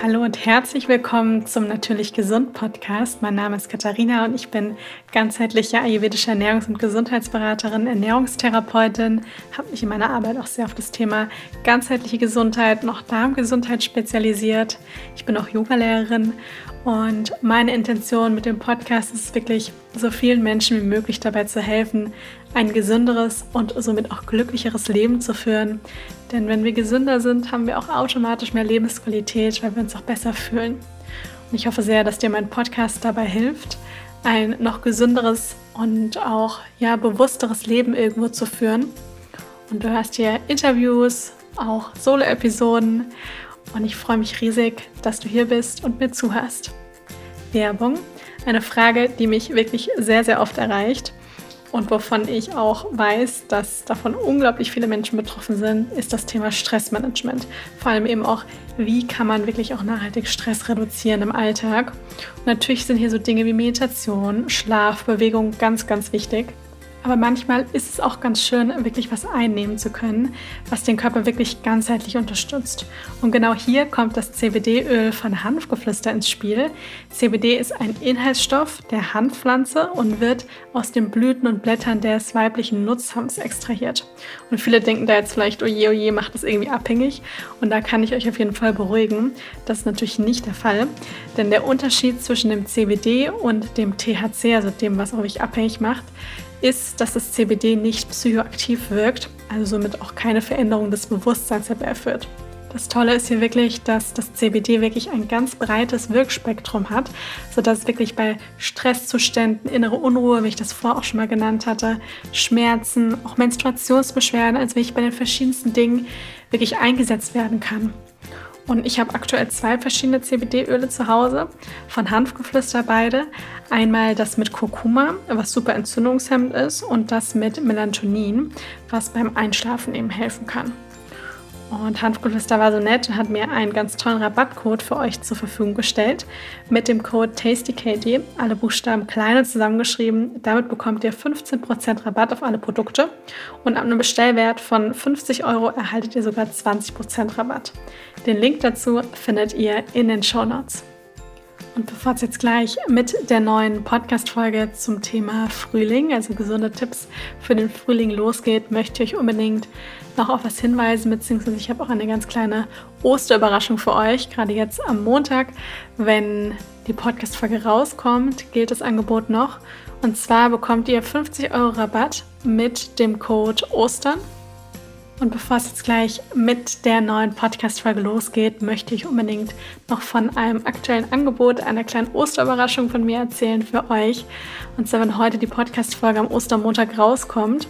Hallo und herzlich willkommen zum Natürlich Gesund Podcast. Mein Name ist Katharina und ich bin ganzheitliche ayurvedische Ernährungs- und Gesundheitsberaterin, Ernährungstherapeutin, habe mich in meiner Arbeit auch sehr auf das Thema ganzheitliche Gesundheit und auch Darmgesundheit spezialisiert. Ich bin auch Yogalehrerin und meine Intention mit dem Podcast ist wirklich, so vielen Menschen wie möglich dabei zu helfen, ein gesünderes und somit auch glücklicheres Leben zu führen. Denn wenn wir gesünder sind, haben wir auch automatisch mehr Lebensqualität, weil wir uns auch besser fühlen. Und ich hoffe sehr, dass dir mein Podcast dabei hilft, ein noch gesünderes und auch ja bewussteres Leben irgendwo zu führen. Und du hörst hier Interviews, auch Solo-Episoden und ich freue mich riesig, dass du hier bist und mir zuhörst. Werbung, eine Frage, die mich wirklich sehr, sehr oft erreicht und wovon ich auch weiß, dass davon unglaublich viele Menschen betroffen sind, ist das Thema Stressmanagement. Vor allem eben auch, wie kann man wirklich auch nachhaltig Stress reduzieren im Alltag. Und natürlich sind hier so Dinge wie Meditation, Schlaf, Bewegung ganz, ganz wichtig. Aber manchmal ist es auch ganz schön, wirklich was einnehmen zu können, was den Körper wirklich ganzheitlich unterstützt. Und genau hier kommt das CBD-Öl von Hanfgeflüster ins Spiel. CBD ist ein Inhaltsstoff der Hanfpflanze und wird aus den Blüten und Blättern des weiblichen Nutzhanfs extrahiert. Und viele denken da jetzt vielleicht, oje, oje, macht das irgendwie abhängig. Und da kann ich euch auf jeden Fall beruhigen. Das ist natürlich nicht der Fall. Denn der Unterschied zwischen dem CBD und dem THC, also dem, was euch abhängig macht, ist, dass das CBD nicht psychoaktiv wirkt, also somit auch keine Veränderung des Bewusstseins herbeiführt. Das Tolle ist hier wirklich, dass das CBD wirklich ein ganz breites Wirkspektrum hat, sodass wirklich bei Stresszuständen, innere Unruhe, wie ich das vorher auch schon mal genannt hatte, Schmerzen, auch Menstruationsbeschwerden, also wirklich bei den verschiedensten Dingen wirklich eingesetzt werden kann. Und ich habe aktuell zwei verschiedene CBD-Öle zu Hause, von Hanfgeflüster beide. Einmal das mit Kurkuma, was super entzündungshemmend ist, und das mit Melatonin, was beim Einschlafen eben helfen kann. Und Hanfgeflüster war so nett und hat mir einen ganz tollen Rabattcode für euch zur Verfügung gestellt. Mit dem Code TastyKD, alle Buchstaben klein und zusammengeschrieben. Damit bekommt ihr 15% Rabatt auf alle Produkte. Und ab einem Bestellwert von 50 Euro erhaltet ihr sogar 20% Rabatt. Den Link dazu findet ihr in den Show Notes. Und bevor es jetzt gleich mit der neuen Podcast-Folge zum Thema Frühling, also gesunde Tipps für den Frühling losgeht, möchte ich euch unbedingt noch auf was hinweisen, beziehungsweise ich habe auch eine ganz kleine Osterüberraschung für euch. Gerade jetzt am Montag, wenn die Podcast-Folge rauskommt, gilt das Angebot noch. Und zwar bekommt ihr 50 Euro Rabatt mit dem Code Ostern und bevor es jetzt gleich mit der neuen Podcast-Folge losgeht, möchte ich unbedingt noch von einem aktuellen Angebot, einer kleinen Osterüberraschung von mir erzählen für euch. Und zwar, wenn heute die Podcast-Folge am Ostermontag rauskommt,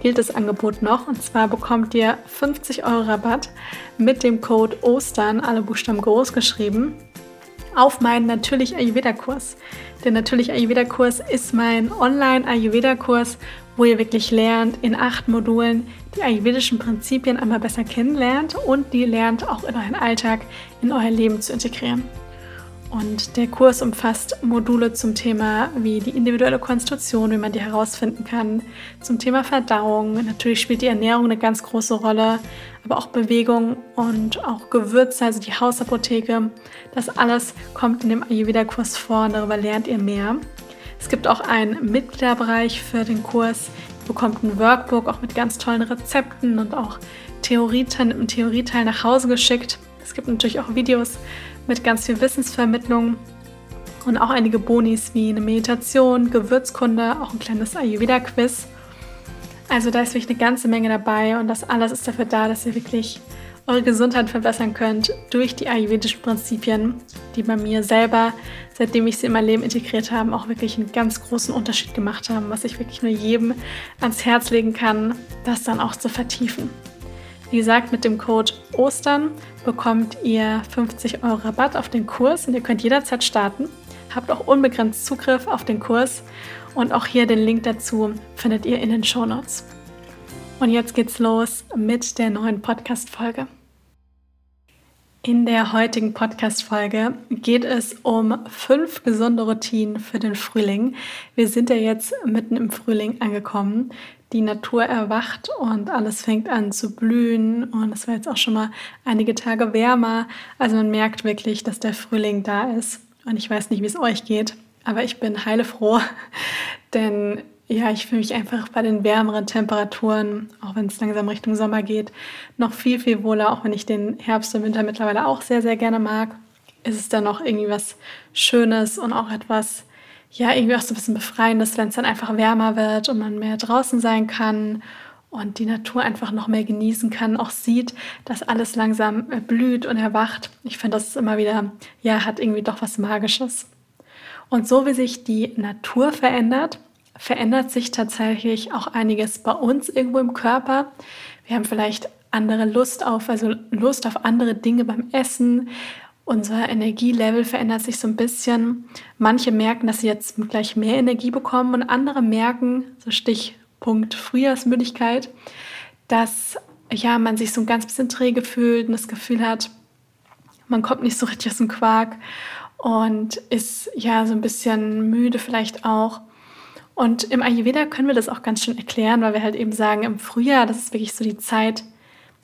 gilt das Angebot noch. Und zwar bekommt ihr 50 Euro Rabatt mit dem Code Ostern, alle Buchstaben groß geschrieben, auf meinen natürlich Ayurveda-Kurs. Der natürlich Ayurveda-Kurs ist mein Online-Ayurveda-Kurs, wo ihr wirklich lernt, in acht Modulen die ayurvedischen Prinzipien einmal besser kennenlernt und die lernt auch in euren Alltag, in euer Leben zu integrieren. Und der Kurs umfasst Module zum Thema wie die individuelle Konstitution, wie man die herausfinden kann, zum Thema Verdauung. Natürlich spielt die Ernährung eine ganz große Rolle, aber auch Bewegung und auch Gewürze, also die Hausapotheke. Das alles kommt in dem Ayurveda-Kurs vor und darüber lernt ihr mehr. Es gibt auch einen Mitgliederbereich für den Kurs. Ihr bekommt ein Workbook auch mit ganz tollen Rezepten und auch Theorieteil, einem Theorieteil nach Hause geschickt. Es gibt natürlich auch Videos mit ganz viel Wissensvermittlung und auch einige Bonis wie eine Meditation, Gewürzkunde, auch ein kleines Ayurveda-Quiz. Also da ist wirklich eine ganze Menge dabei und das alles ist dafür da, dass ihr wirklich eure Gesundheit verbessern könnt durch die ayurvedischen Prinzipien, die bei mir selber, seitdem ich sie in mein Leben integriert habe, auch wirklich einen ganz großen Unterschied gemacht haben, was ich wirklich nur jedem ans Herz legen kann, das dann auch zu vertiefen. Wie gesagt, mit dem Code Ostern bekommt ihr 50 Euro Rabatt auf den Kurs und ihr könnt jederzeit starten. Habt auch unbegrenzt Zugriff auf den Kurs und auch hier den Link dazu findet ihr in den Show Notes. Und jetzt geht's los mit der neuen Podcast-Folge. In der heutigen Podcast-Folge geht es um fünf gesunde Routinen für den Frühling. Wir sind ja jetzt mitten im Frühling angekommen. die Natur erwacht und alles fängt an zu blühen. Und es war jetzt auch schon mal einige Tage wärmer. Also man merkt wirklich, dass der Frühling da ist. Und ich weiß nicht, wie es euch geht, aber ich bin heilefroh, denn ja, ich fühle mich einfach bei den wärmeren Temperaturen, auch wenn es langsam Richtung Sommer geht, noch viel, viel wohler, auch wenn ich den Herbst und Winter mittlerweile auch sehr, sehr gerne mag. Ist es dann noch irgendwie was Schönes und auch etwas, ja, irgendwie auch so ein bisschen Befreiendes, wenn es dann einfach wärmer wird und man mehr draußen sein kann und die Natur einfach noch mehr genießen kann, auch sieht, dass alles langsam blüht und erwacht. Ich finde, das ist immer wieder, ja, hat irgendwie doch was Magisches. Und so wie sich die Natur verändert, verändert sich tatsächlich auch einiges bei uns irgendwo im Körper. Wir haben vielleicht andere Lust auf, also Lust auf andere Dinge beim Essen. Unser Energielevel verändert sich so ein bisschen. Manche merken, dass sie jetzt gleich mehr Energie bekommen und andere merken, so Stichpunkt Frühjahrsmüdigkeit, dass ja, man sich so ein ganz bisschen träge fühlt und das Gefühl hat, man kommt nicht so richtig aus dem Quark und ist ja so ein bisschen müde vielleicht auch. Und im Ayurveda können wir das auch ganz schön erklären, weil wir halt eben sagen, im Frühjahr, das ist wirklich so die Zeit,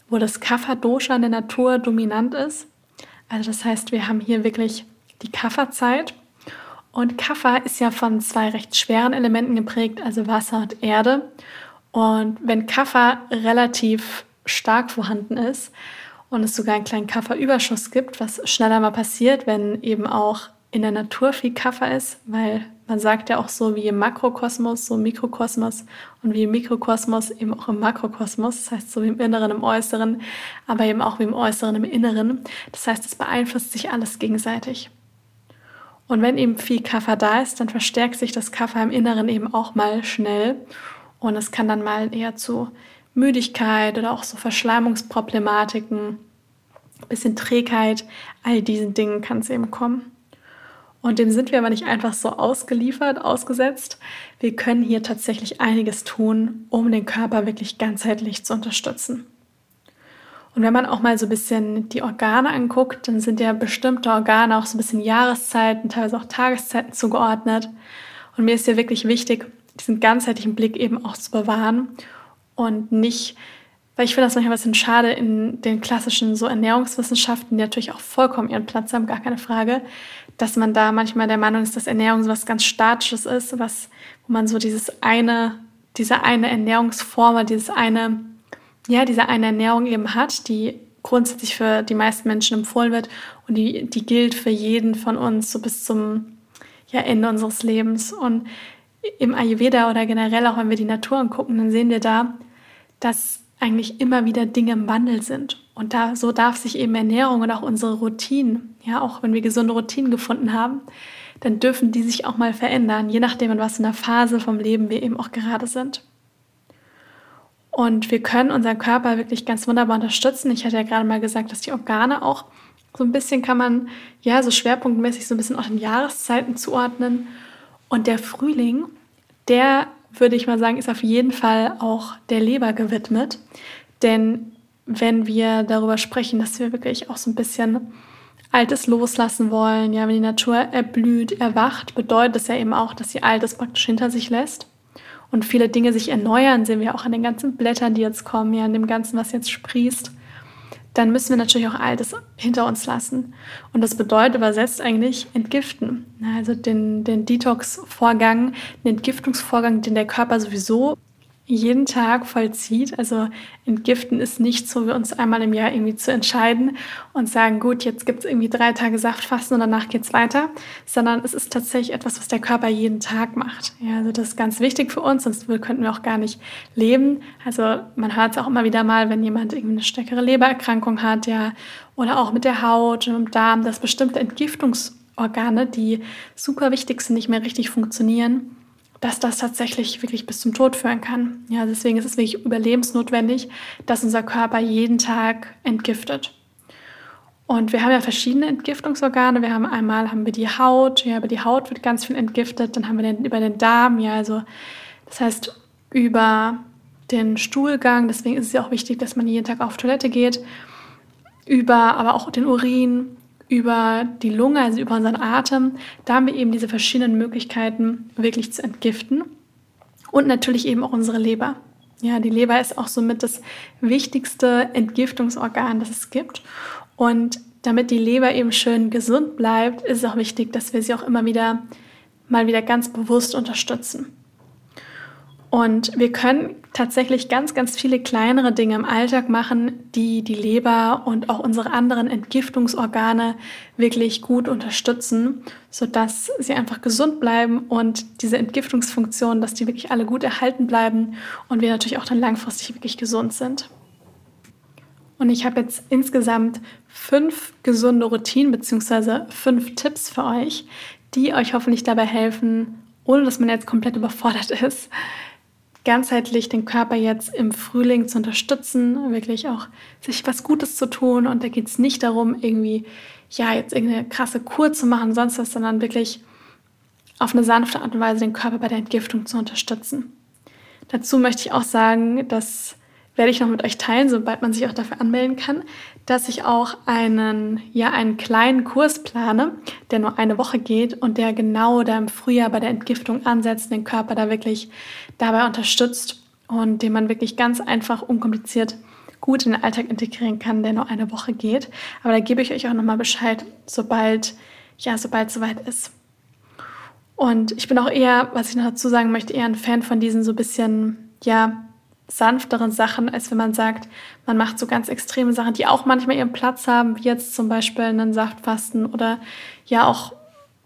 wo das Kapha-Dosha in der Natur dominant ist. Also das heißt, wir haben hier wirklich die Kapha-Zeit. Und Kapha ist ja von zwei recht schweren Elementen geprägt, also Wasser und Erde. Und wenn Kapha relativ stark vorhanden ist und es sogar einen kleinen Kapha-Überschuss gibt, was schneller mal passiert, wenn eben auch in der Natur viel Kapha ist, weil man sagt ja auch so wie im Makrokosmos, so im Mikrokosmos und wie im Mikrokosmos eben auch im Makrokosmos, das heißt so wie im Inneren, im Äußeren, aber eben auch wie im Äußeren, im Inneren. Das heißt, es beeinflusst sich alles gegenseitig. Und wenn eben viel Kaffer da ist, dann verstärkt sich das Kaffer im Inneren eben auch mal schnell und es kann dann mal eher zu Müdigkeit oder auch so Verschleimungsproblematiken, bisschen Trägheit, all diesen Dingen kann es eben kommen. Und dem sind wir aber nicht einfach so ausgeliefert, ausgesetzt. Wir können hier tatsächlich einiges tun, um den Körper wirklich ganzheitlich zu unterstützen. Und wenn man auch mal so ein bisschen die Organe anguckt, dann sind ja bestimmte Organe auch so ein bisschen Jahreszeiten, teilweise auch Tageszeiten zugeordnet. Und mir ist ja wirklich wichtig, diesen ganzheitlichen Blick eben auch zu bewahren und nicht weil ich finde das manchmal ein bisschen schade in den klassischen so Ernährungswissenschaften, die natürlich auch vollkommen ihren Platz haben, gar keine Frage, dass man da manchmal der Meinung ist, dass Ernährung so was ganz Statisches ist, was, wo man so dieses eine, diese eine Ernährungsform, dieses eine, ja, diese eine Ernährung eben hat, die grundsätzlich für die meisten Menschen empfohlen wird und die, die gilt für jeden von uns so bis zum ja, Ende unseres Lebens. Und im Ayurveda oder generell auch, wenn wir die Natur angucken, dann sehen wir da, dass eigentlich immer wieder Dinge im Wandel sind. Und da, so darf sich eben Ernährung und auch unsere Routinen, ja, auch wenn wir gesunde Routinen gefunden haben, dann dürfen die sich auch mal verändern, je nachdem, in was in der Phase vom Leben wir eben auch gerade sind. Und wir können unseren Körper wirklich ganz wunderbar unterstützen. Ich hatte ja gerade mal gesagt, dass die Organe auch so ein bisschen kann man, ja, so schwerpunktmäßig so ein bisschen auch den Jahreszeiten zuordnen. Und der Frühling, der würde ich mal sagen, ist auf jeden Fall auch der Leber gewidmet. Denn wenn wir darüber sprechen, dass wir wirklich auch so ein bisschen Altes loslassen wollen, ja, wenn die Natur erblüht, erwacht, bedeutet das ja eben auch, dass sie Altes praktisch hinter sich lässt und viele Dinge sich erneuern, sehen wir auch an den ganzen Blättern, die jetzt kommen, ja, an dem Ganzen, was jetzt sprießt dann müssen wir natürlich auch Altes hinter uns lassen. Und das bedeutet übersetzt eigentlich entgiften. Also den, den Detox-Vorgang, den Entgiftungsvorgang, den der Körper sowieso jeden Tag vollzieht. Also entgiften ist nicht so, wie uns einmal im Jahr irgendwie zu entscheiden und sagen, gut, jetzt gibt es irgendwie drei Tage Saftfasten und danach geht es weiter, sondern es ist tatsächlich etwas, was der Körper jeden Tag macht. Ja, also das ist ganz wichtig für uns, sonst könnten wir auch gar nicht leben. Also man hört es auch immer wieder mal, wenn jemand irgendwie eine stärkere Lebererkrankung hat, ja, oder auch mit der Haut und dem Darm, dass bestimmte Entgiftungsorgane, die super wichtig sind, nicht mehr richtig funktionieren dass das tatsächlich wirklich bis zum Tod führen kann. Ja, deswegen ist es wirklich überlebensnotwendig, dass unser Körper jeden Tag entgiftet. Und wir haben ja verschiedene Entgiftungsorgane. Wir haben einmal haben wir die Haut, ja, über die Haut wird ganz viel entgiftet. Dann haben wir den, über den Darm, ja, also das heißt über den Stuhlgang. Deswegen ist es ja auch wichtig, dass man jeden Tag auf Toilette geht. Über aber auch den Urin, über die Lunge, also über unseren Atem. Da haben wir eben diese verschiedenen Möglichkeiten, wirklich zu entgiften. Und natürlich eben auch unsere Leber. Ja, die Leber ist auch somit das wichtigste Entgiftungsorgan, das es gibt. Und damit die Leber eben schön gesund bleibt, ist es auch wichtig, dass wir sie auch immer wieder mal wieder ganz bewusst unterstützen. Und wir können tatsächlich ganz, ganz viele kleinere Dinge im Alltag machen, die die Leber und auch unsere anderen Entgiftungsorgane wirklich gut unterstützen, sodass sie einfach gesund bleiben und diese Entgiftungsfunktionen, dass die wirklich alle gut erhalten bleiben und wir natürlich auch dann langfristig wirklich gesund sind. Und ich habe jetzt insgesamt fünf gesunde Routinen bzw. fünf Tipps für euch, die euch hoffentlich dabei helfen, ohne dass man jetzt komplett überfordert ist, ganzheitlich den Körper jetzt im Frühling zu unterstützen, wirklich auch sich was Gutes zu tun. Und da geht es nicht darum, irgendwie, ja, jetzt irgendeine krasse Kur zu machen, sonst was, sondern wirklich auf eine sanfte Art und Weise den Körper bei der Entgiftung zu unterstützen. Dazu möchte ich auch sagen, dass werde ich noch mit euch teilen, sobald man sich auch dafür anmelden kann, dass ich auch einen, ja, einen kleinen Kurs plane, der nur eine Woche geht und der genau da im Frühjahr bei der Entgiftung ansetzt, den Körper da wirklich dabei unterstützt und den man wirklich ganz einfach, unkompliziert gut in den Alltag integrieren kann, der nur eine Woche geht. Aber da gebe ich euch auch nochmal Bescheid, sobald, ja, sobald es soweit ist. Und ich bin auch eher, was ich noch dazu sagen möchte, eher ein Fan von diesen so bisschen, ja, sanfteren Sachen, als wenn man sagt, man macht so ganz extreme Sachen, die auch manchmal ihren Platz haben, wie jetzt zum Beispiel einen Saftfasten oder ja auch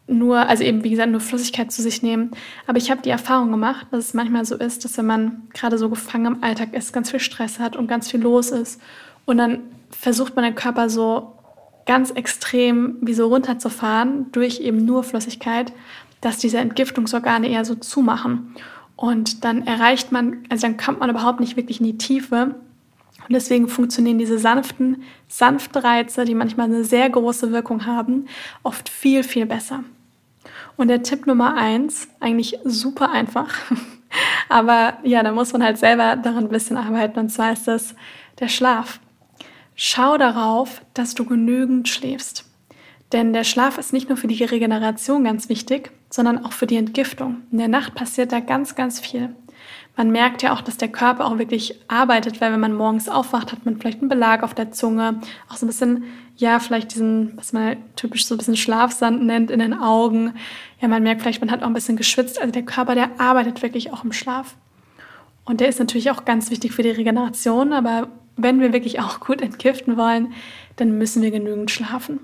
nur, also eben wie gesagt, nur Flüssigkeit zu sich nehmen. Aber ich habe die Erfahrung gemacht, dass es manchmal so ist, dass wenn man gerade so gefangen im Alltag ist, ganz viel Stress hat und ganz viel los ist und dann versucht man den Körper so ganz extrem wie so runterzufahren durch eben nur Flüssigkeit, dass diese Entgiftungsorgane eher so zumachen. Und dann erreicht man, also dann kommt man überhaupt nicht wirklich in die Tiefe. Und deswegen funktionieren diese sanften, sanften Reize, die manchmal eine sehr große Wirkung haben, oft viel, viel besser. Und der Tipp Nummer eins, eigentlich super einfach, aber ja, da muss man halt selber daran ein bisschen arbeiten. Und zwar ist das der Schlaf. Schau darauf, dass du genügend schläfst. Denn der Schlaf ist nicht nur für die Regeneration ganz wichtig, sondern auch für die Entgiftung. In der Nacht passiert da ganz, ganz viel. Man merkt ja auch, dass der Körper auch wirklich arbeitet, weil wenn man morgens aufwacht, hat man vielleicht einen Belag auf der Zunge, auch so ein bisschen, ja, vielleicht diesen, was man typisch so ein bisschen Schlafsand nennt, in den Augen. Ja, man merkt vielleicht, man hat auch ein bisschen geschwitzt. Also der Körper, der arbeitet wirklich auch im Schlaf. Und der ist natürlich auch ganz wichtig für die Regeneration, aber wenn wir wirklich auch gut entgiften wollen, dann müssen wir genügend schlafen.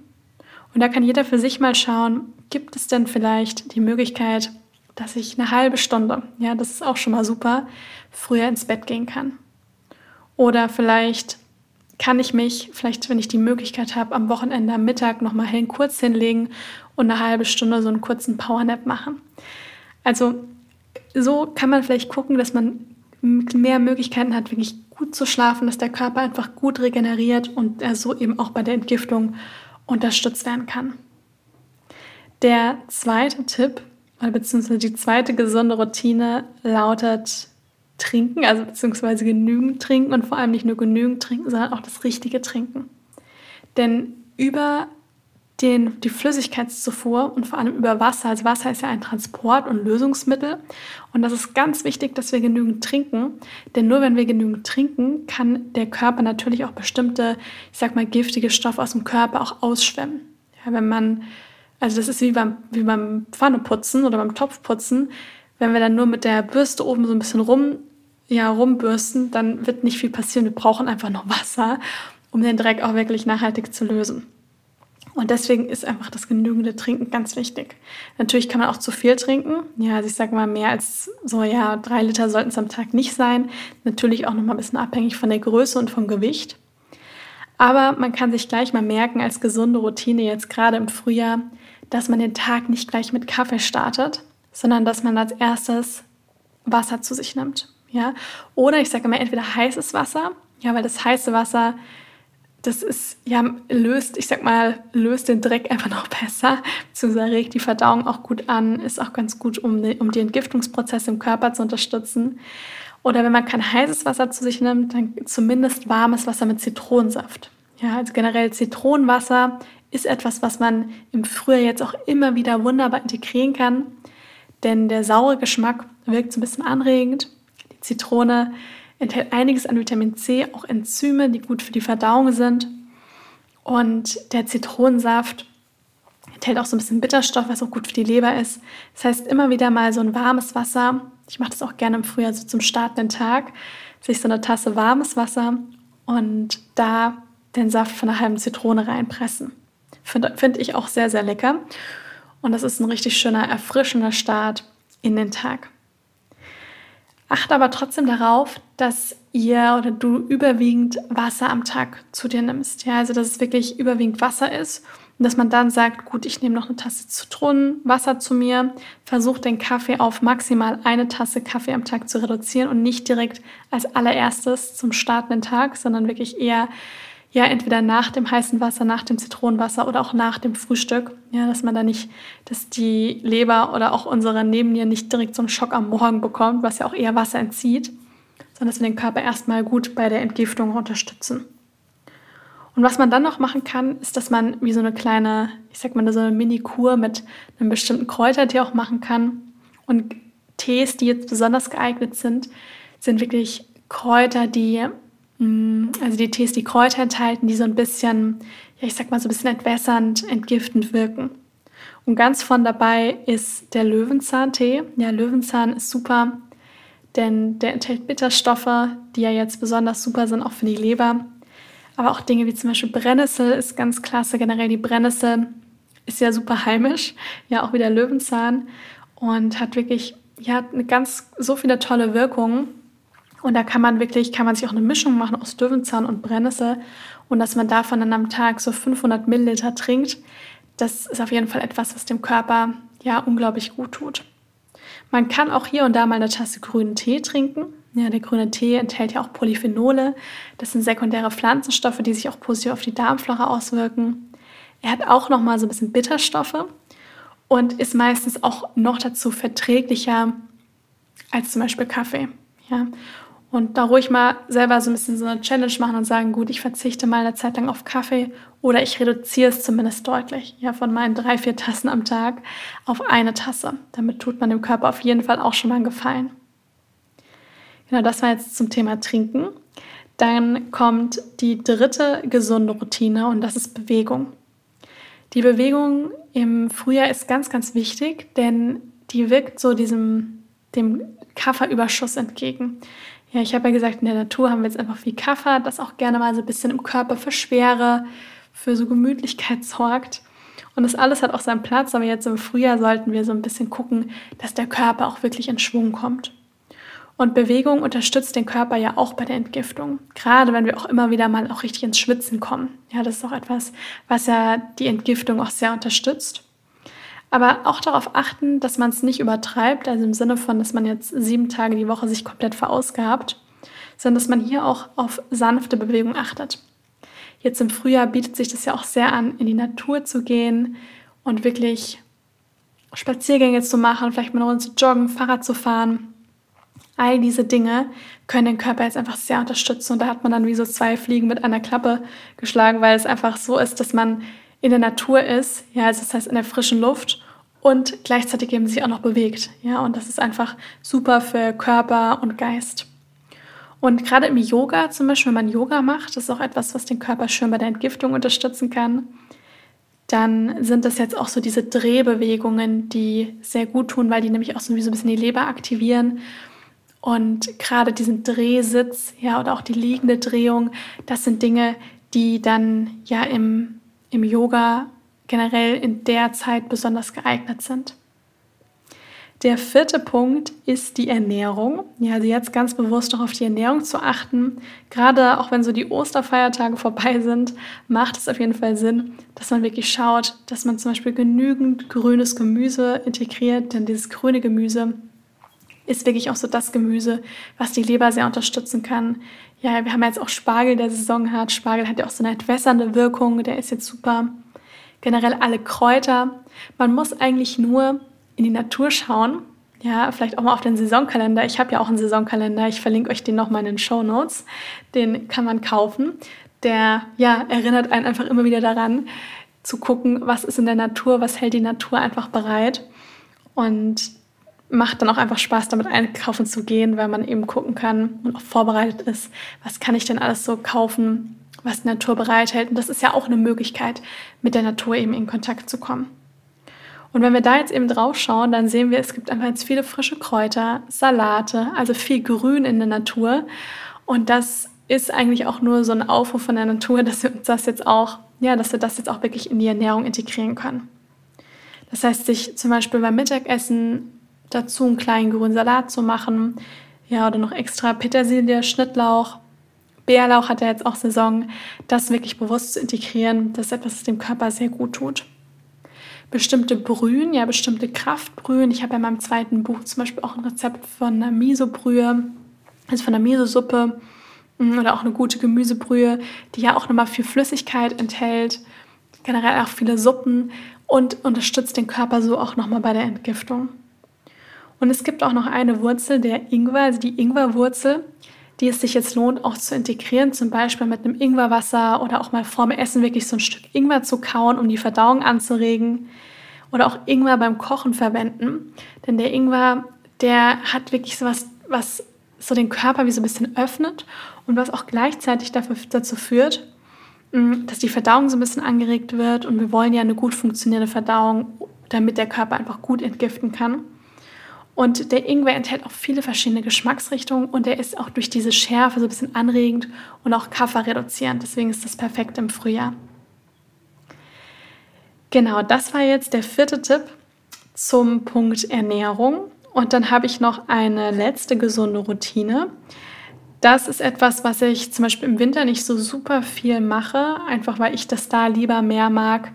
Und da kann jeder für sich mal schauen, gibt es denn vielleicht die Möglichkeit, dass ich eine halbe Stunde, ja, das ist auch schon mal super, früher ins Bett gehen kann. Oder vielleicht kann ich mich, vielleicht wenn ich die Möglichkeit habe, am Wochenende am Mittag nochmal hin kurz hinlegen und eine halbe Stunde so einen kurzen Powernap machen. Also so kann man vielleicht gucken, dass man mehr Möglichkeiten hat, wirklich gut zu schlafen, dass der Körper einfach gut regeneriert und er so eben auch bei der Entgiftung unterstützt werden kann. Der zweite Tipp, beziehungsweise die zweite gesunde Routine lautet trinken, also beziehungsweise genügend trinken und vor allem nicht nur genügend trinken, sondern auch das richtige Trinken. Denn über den, die Flüssigkeitszufuhr und vor allem über Wasser. Also Wasser ist ja ein Transport- und Lösungsmittel. Und das ist ganz wichtig, dass wir genügend trinken. Denn nur wenn wir genügend trinken, kann der Körper natürlich auch bestimmte, ich sag mal, giftige Stoffe aus dem Körper auch ausschwemmen. Ja, wenn man, also das ist wie beim, wie beim Pfanneputzen oder beim Topfputzen. Wenn wir dann nur mit der Bürste oben so ein bisschen rum, ja, rumbürsten, dann wird nicht viel passieren. Wir brauchen einfach noch Wasser, um den Dreck auch wirklich nachhaltig zu lösen. Und deswegen ist einfach das genügende Trinken ganz wichtig. Natürlich kann man auch zu viel trinken. Ja, also ich sage mal, mehr als so, ja, drei Liter sollten es am Tag nicht sein. Natürlich auch nochmal ein bisschen abhängig von der Größe und vom Gewicht. Aber man kann sich gleich mal merken, als gesunde Routine jetzt gerade im Frühjahr, dass man den Tag nicht gleich mit Kaffee startet, sondern dass man als erstes Wasser zu sich nimmt. Ja? Oder ich sage immer entweder heißes Wasser, ja, weil das heiße Wasser das ist, ja, löst, ich sag mal, löst den Dreck einfach noch besser, beziehungsweise regt die Verdauung auch gut an, ist auch ganz gut, um um die Entgiftungsprozesse im Körper zu unterstützen. Oder wenn man kein heißes Wasser zu sich nimmt, dann zumindest warmes Wasser mit Zitronensaft. Ja, also generell Zitronenwasser ist etwas, was man im Frühjahr jetzt auch immer wieder wunderbar integrieren kann, denn der saure Geschmack wirkt so ein bisschen anregend. Die Zitrone enthält einiges an Vitamin C, auch Enzyme, die gut für die Verdauung sind. Und der Zitronensaft enthält auch so ein bisschen Bitterstoff, was auch gut für die Leber ist. Das heißt, immer wieder mal so ein warmes Wasser. Ich mache das auch gerne im Frühjahr so zum startenden Tag. Sich so eine Tasse warmes Wasser und da den Saft von einer halben Zitrone reinpressen. Finde find ich auch sehr, sehr lecker. Und das ist ein richtig schöner, erfrischender Start in den Tag. Achte aber trotzdem darauf, dass ihr oder du überwiegend Wasser am Tag zu dir nimmst. Ja, also dass es wirklich überwiegend Wasser ist und dass man dann sagt, gut, ich nehme noch eine Tasse Zitronenwasser zu mir, versucht den Kaffee auf maximal eine Tasse Kaffee am Tag zu reduzieren und nicht direkt als allererstes zum startenden Tag, sondern wirklich eher ja entweder nach dem heißen Wasser, nach dem Zitronenwasser oder auch nach dem Frühstück. Ja, dass man da nicht, dass die Leber oder auch unsere Nebennieren nicht direkt so einen Schock am Morgen bekommt, was ja auch eher Wasser entzieht, sondern dass wir den Körper erstmal gut bei der Entgiftung unterstützen. Und was man dann noch machen kann, ist, dass man wie so eine kleine, ich sag mal, so eine Mini-Kur mit einem bestimmten Kräutertee auch machen kann. Und Tees, die jetzt besonders geeignet sind, sind wirklich Kräuter, die also die Tees, die Kräuter enthalten, die so ein bisschen, ja, ich sag mal so ein bisschen entwässernd, entgiftend wirken. Und ganz von dabei ist der Löwenzahntee. Ja, Löwenzahn ist super, denn der enthält Bitterstoffe, die ja jetzt besonders super sind, auch für die Leber. Aber auch Dinge wie zum Beispiel Brennnessel ist ganz klasse. Generell die Brennnessel ist ja super heimisch, ja auch wie der Löwenzahn und hat wirklich ja ganz so viele tolle Wirkungen. Und da kann man wirklich, kann man sich auch eine Mischung machen aus Löwenzahn und Brennnessel und dass man davon dann am Tag so 500 Milliliter trinkt. Das ist auf jeden Fall etwas, was dem Körper ja unglaublich gut tut. Man kann auch hier und da mal eine Tasse grünen Tee trinken. Ja, der grüne Tee enthält ja auch Polyphenole. Das sind sekundäre Pflanzenstoffe, die sich auch positiv auf die Darmflora auswirken. Er hat auch noch mal so ein bisschen Bitterstoffe und ist meistens auch noch dazu verträglicher als zum Beispiel Kaffee. Ja. Und da ruhig mal selber so ein bisschen so eine Challenge machen und sagen, gut, ich verzichte mal eine Zeit lang auf Kaffee oder ich reduziere es zumindest deutlich, ja, von meinen drei, vier Tassen am Tag auf eine Tasse. Damit tut man dem Körper auf jeden Fall auch schon mal einen Gefallen. Genau, das war jetzt zum Thema Trinken. Dann kommt die dritte gesunde Routine und das ist Bewegung. Die Bewegung im Frühjahr ist ganz, ganz wichtig, denn die wirkt so diesem, dem Kafferüberschuss entgegen. Ja, ich habe ja gesagt, in der Natur haben wir jetzt einfach viel Kaffer, das auch gerne mal so ein bisschen im Körper für Schwere, für so Gemütlichkeit sorgt. Und das alles hat auch seinen Platz, aber jetzt im Frühjahr sollten wir so ein bisschen gucken, dass der Körper auch wirklich in Schwung kommt. Und Bewegung unterstützt den Körper ja auch bei der Entgiftung. Gerade wenn wir auch immer wieder mal auch richtig ins Schwitzen kommen. Ja, das ist auch etwas, was ja die Entgiftung auch sehr unterstützt. Aber auch darauf achten, dass man es nicht übertreibt, also im Sinne von, dass man jetzt sieben Tage die Woche sich komplett verausgabt, sondern dass man hier auch auf sanfte Bewegung achtet. Jetzt im Frühjahr bietet sich das ja auch sehr an, in die Natur zu gehen und wirklich Spaziergänge zu machen, vielleicht mal eine zu joggen, Fahrrad zu fahren. All diese Dinge können den Körper jetzt einfach sehr unterstützen und da hat man dann wie so zwei Fliegen mit einer Klappe geschlagen, weil es einfach so ist, dass man in der Natur ist, ja, also das heißt in der frischen Luft und gleichzeitig eben sich auch noch bewegt, ja, und das ist einfach super für Körper und Geist. Und gerade im Yoga zum Beispiel, wenn man Yoga macht, das ist auch etwas, was den Körper schön bei der Entgiftung unterstützen kann, dann sind das jetzt auch so diese Drehbewegungen, die sehr gut tun, weil die nämlich auch so ein bisschen die Leber aktivieren. Und gerade diesen Drehsitz, ja, oder auch die liegende Drehung, das sind Dinge, die dann ja im im Yoga generell in der Zeit besonders geeignet sind. Der vierte Punkt ist die Ernährung. Ja, also jetzt ganz bewusst auch auf die Ernährung zu achten. Gerade auch wenn so die Osterfeiertage vorbei sind, macht es auf jeden Fall Sinn, dass man wirklich schaut, dass man zum Beispiel genügend grünes Gemüse integriert, denn dieses grüne Gemüse ist wirklich auch so das Gemüse, was die Leber sehr unterstützen kann. Ja, wir haben jetzt auch Spargel, der Saison hat. Spargel hat ja auch so eine entwässernde Wirkung, der ist jetzt super. Generell alle Kräuter. Man muss eigentlich nur in die Natur schauen. Ja, vielleicht auch mal auf den Saisonkalender. Ich habe ja auch einen Saisonkalender. Ich verlinke euch den nochmal in den Show Notes. Den kann man kaufen. Der ja, erinnert einen einfach immer wieder daran, zu gucken, was ist in der Natur, was hält die Natur einfach bereit. Und macht dann auch einfach Spaß, damit einkaufen zu gehen, weil man eben gucken kann und auch vorbereitet ist, was kann ich denn alles so kaufen, was die Natur bereithält. Und das ist ja auch eine Möglichkeit, mit der Natur eben in Kontakt zu kommen. Und wenn wir da jetzt eben drauf schauen, dann sehen wir, es gibt einfach jetzt viele frische Kräuter, Salate, also viel Grün in der Natur. Und das ist eigentlich auch nur so ein Aufruf von der Natur, dass wir das jetzt auch, ja, dass wir das jetzt auch wirklich in die Ernährung integrieren können. Das heißt, sich zum Beispiel beim Mittagessen dazu einen kleinen grünen Salat zu machen, ja, oder noch extra Petersilie, Schnittlauch, Bärlauch hat ja jetzt auch Saison, das wirklich bewusst zu integrieren, das ist etwas, das dem Körper sehr gut tut. Bestimmte Brühen, ja, bestimmte Kraftbrühen. Ich habe ja in meinem zweiten Buch zum Beispiel auch ein Rezept von einer Miso-Brühe, also von einer Miso-Suppe mm, oder auch eine gute Gemüsebrühe, die ja auch nochmal viel Flüssigkeit enthält, generell auch viele Suppen und unterstützt den Körper so auch nochmal bei der Entgiftung. Und es gibt auch noch eine Wurzel, der Ingwer, also die Ingwerwurzel, die es sich jetzt lohnt, auch zu integrieren, zum Beispiel mit einem Ingwerwasser oder auch mal vorm Essen wirklich so ein Stück Ingwer zu kauen, um die Verdauung anzuregen. Oder auch Ingwer beim Kochen verwenden. Denn der Ingwer, der hat wirklich so was, was so den Körper wie so ein bisschen öffnet und was auch gleichzeitig dafür, dazu führt, mm, dass die Verdauung so ein bisschen angeregt wird. Und wir wollen ja eine gut funktionierende Verdauung, damit der Körper einfach gut entgiften kann. Und der Ingwer enthält auch viele verschiedene Geschmacksrichtungen und er ist auch durch diese Schärfe so ein bisschen anregend und auch Kaffer reduzierend. Deswegen ist das perfekt im Frühjahr. Genau, das war jetzt der vierte Tipp zum Punkt Ernährung. Und dann habe ich noch eine letzte gesunde Routine. Das ist etwas, was ich zum Beispiel im Winter nicht so super viel mache, einfach weil ich das da lieber mehr mag,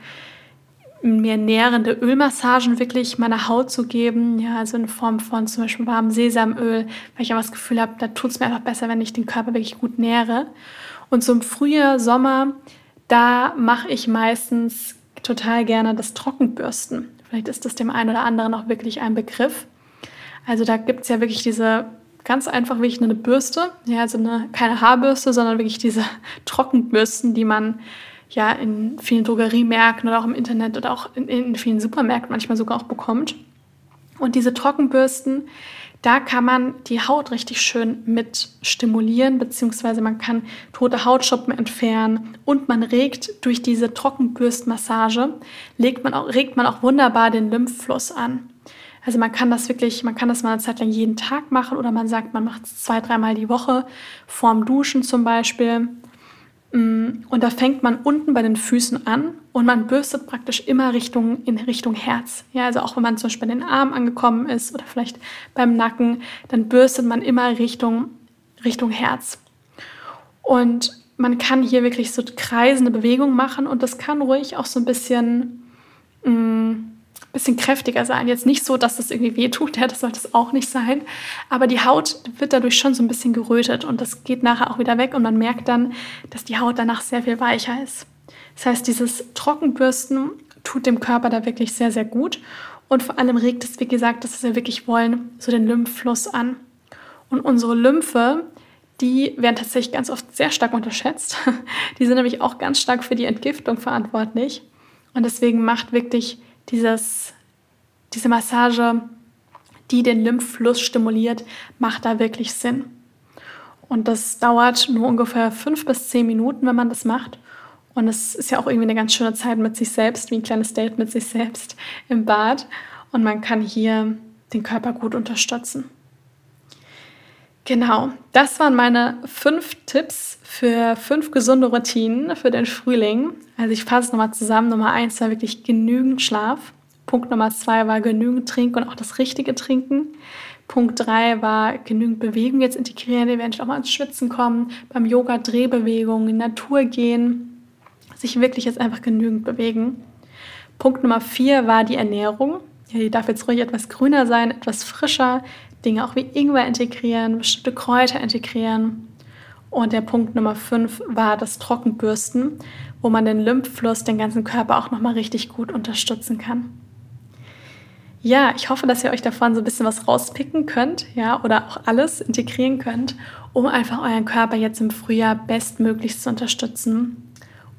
mir nährende Ölmassagen wirklich meiner Haut zu geben, ja, also in Form von zum Beispiel warmem Sesamöl, weil ich einfach das Gefühl habe, da tut es mir einfach besser, wenn ich den Körper wirklich gut nähre. Und so im Frühjahr, Sommer, da mache ich meistens total gerne das Trockenbürsten. Vielleicht ist das dem einen oder anderen auch wirklich ein Begriff. Also da gibt es ja wirklich diese ganz einfach wirklich eine Bürste, ja, also eine, keine Haarbürste, sondern wirklich diese Trockenbürsten, die man ja in vielen Drogeriemärkten oder auch im Internet oder auch in, in vielen Supermärkten manchmal sogar auch bekommt. Und diese Trockenbürsten, da kann man die Haut richtig schön mit stimulieren, beziehungsweise man kann tote Hautschuppen entfernen und man regt durch diese Trockenbürstmassage, legt man auch, regt man auch wunderbar den Lymphfluss an. Also man kann das wirklich, man kann das mal eine Zeit lang jeden Tag machen oder man sagt, man macht es zwei, dreimal die Woche, vorm Duschen zum Beispiel. Mm, und da fängt man unten bei den Füßen an und man bürstet praktisch immer Richtung, in Richtung Herz. Ja, also auch wenn man zum Beispiel bei den Armen angekommen ist oder vielleicht beim Nacken, dann bürstet man immer Richtung, Richtung Herz. Und man kann hier wirklich so kreisende Bewegungen machen und das kann ruhig auch so ein bisschen mh, mm, bisschen kräftiger sein. Jetzt nicht so, dass das irgendwie weh tut, ja, das sollte es auch nicht sein. Aber die Haut wird dadurch schon so ein bisschen gerötet und das geht nachher auch wieder weg und man merkt dann, dass die Haut danach sehr viel weicher ist. Das heißt, dieses Trockenbürsten tut dem Körper da wirklich sehr, sehr gut und vor allem regt es, wie gesagt, dass wir wirklich wollen, so den Lymphfluss an. Und unsere Lymphe, die werden tatsächlich ganz oft sehr stark unterschätzt. Die sind nämlich auch ganz stark für die Entgiftung verantwortlich. Und deswegen macht wirklich dieses, diese Massage, die den Lymphfluss stimuliert, macht da wirklich Sinn. Und das dauert nur ungefähr fünf bis zehn Minuten, wenn man das macht. Und es ist ja auch irgendwie eine ganz schöne Zeit mit sich selbst, wie ein kleines Date mit sich selbst im Bad. Und man kann hier den Körper gut unterstützen. Genau, das waren meine fünf Tipps für fünf gesunde Routinen für den Frühling. Also ich fasse es nochmal zusammen. Nummer eins war wirklich genügend Schlaf. Punkt Nummer zwei war genügend Trinken und auch das richtige Trinken. Punkt drei war genügend Bewegung jetzt integrieren, eventuell auch mal ins Schwitzen kommen, beim Yoga Drehbewegungen, in Natur gehen, sich wirklich jetzt einfach genügend bewegen. Punkt Nummer vier war die Ernährung. Ja, die darf jetzt ruhig etwas grüner sein, etwas frischer, Dinge auch wie Ingwer integrieren, bestimmte Kräuter integrieren. Und der Punkt Nummer 5 war das Trockenbürsten, wo man den Lymphfluss, den ganzen Körper auch nochmal richtig gut unterstützen kann. Ja, ich hoffe, dass ihr euch davon so ein bisschen was rauspicken könnt, ja, oder auch alles integrieren könnt, um einfach euren Körper jetzt im Frühjahr bestmöglichst zu unterstützen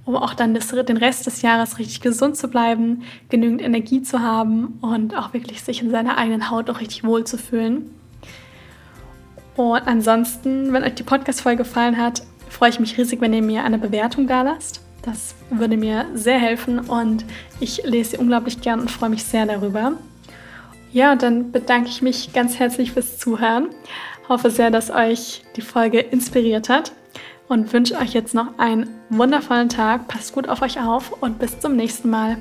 um auch dann das, den Rest des Jahres richtig gesund zu bleiben, genügend Energie zu haben und auch wirklich sich in seiner eigenen Haut auch richtig wohl zu fühlen. Und ansonsten, wenn euch die Podcast-Folge gefallen hat, freue ich mich riesig, wenn ihr mir eine Bewertung da lasst. Das würde mir sehr helfen und ich lese sie unglaublich gern und freue mich sehr darüber. Ja, dann bedanke ich mich ganz herzlich fürs Zuhören. Hoffe sehr, dass euch die Folge inspiriert hat und wünsche euch jetzt noch einen wundervollen Tag. Passt gut auf euch auf und bis zum nächsten Mal.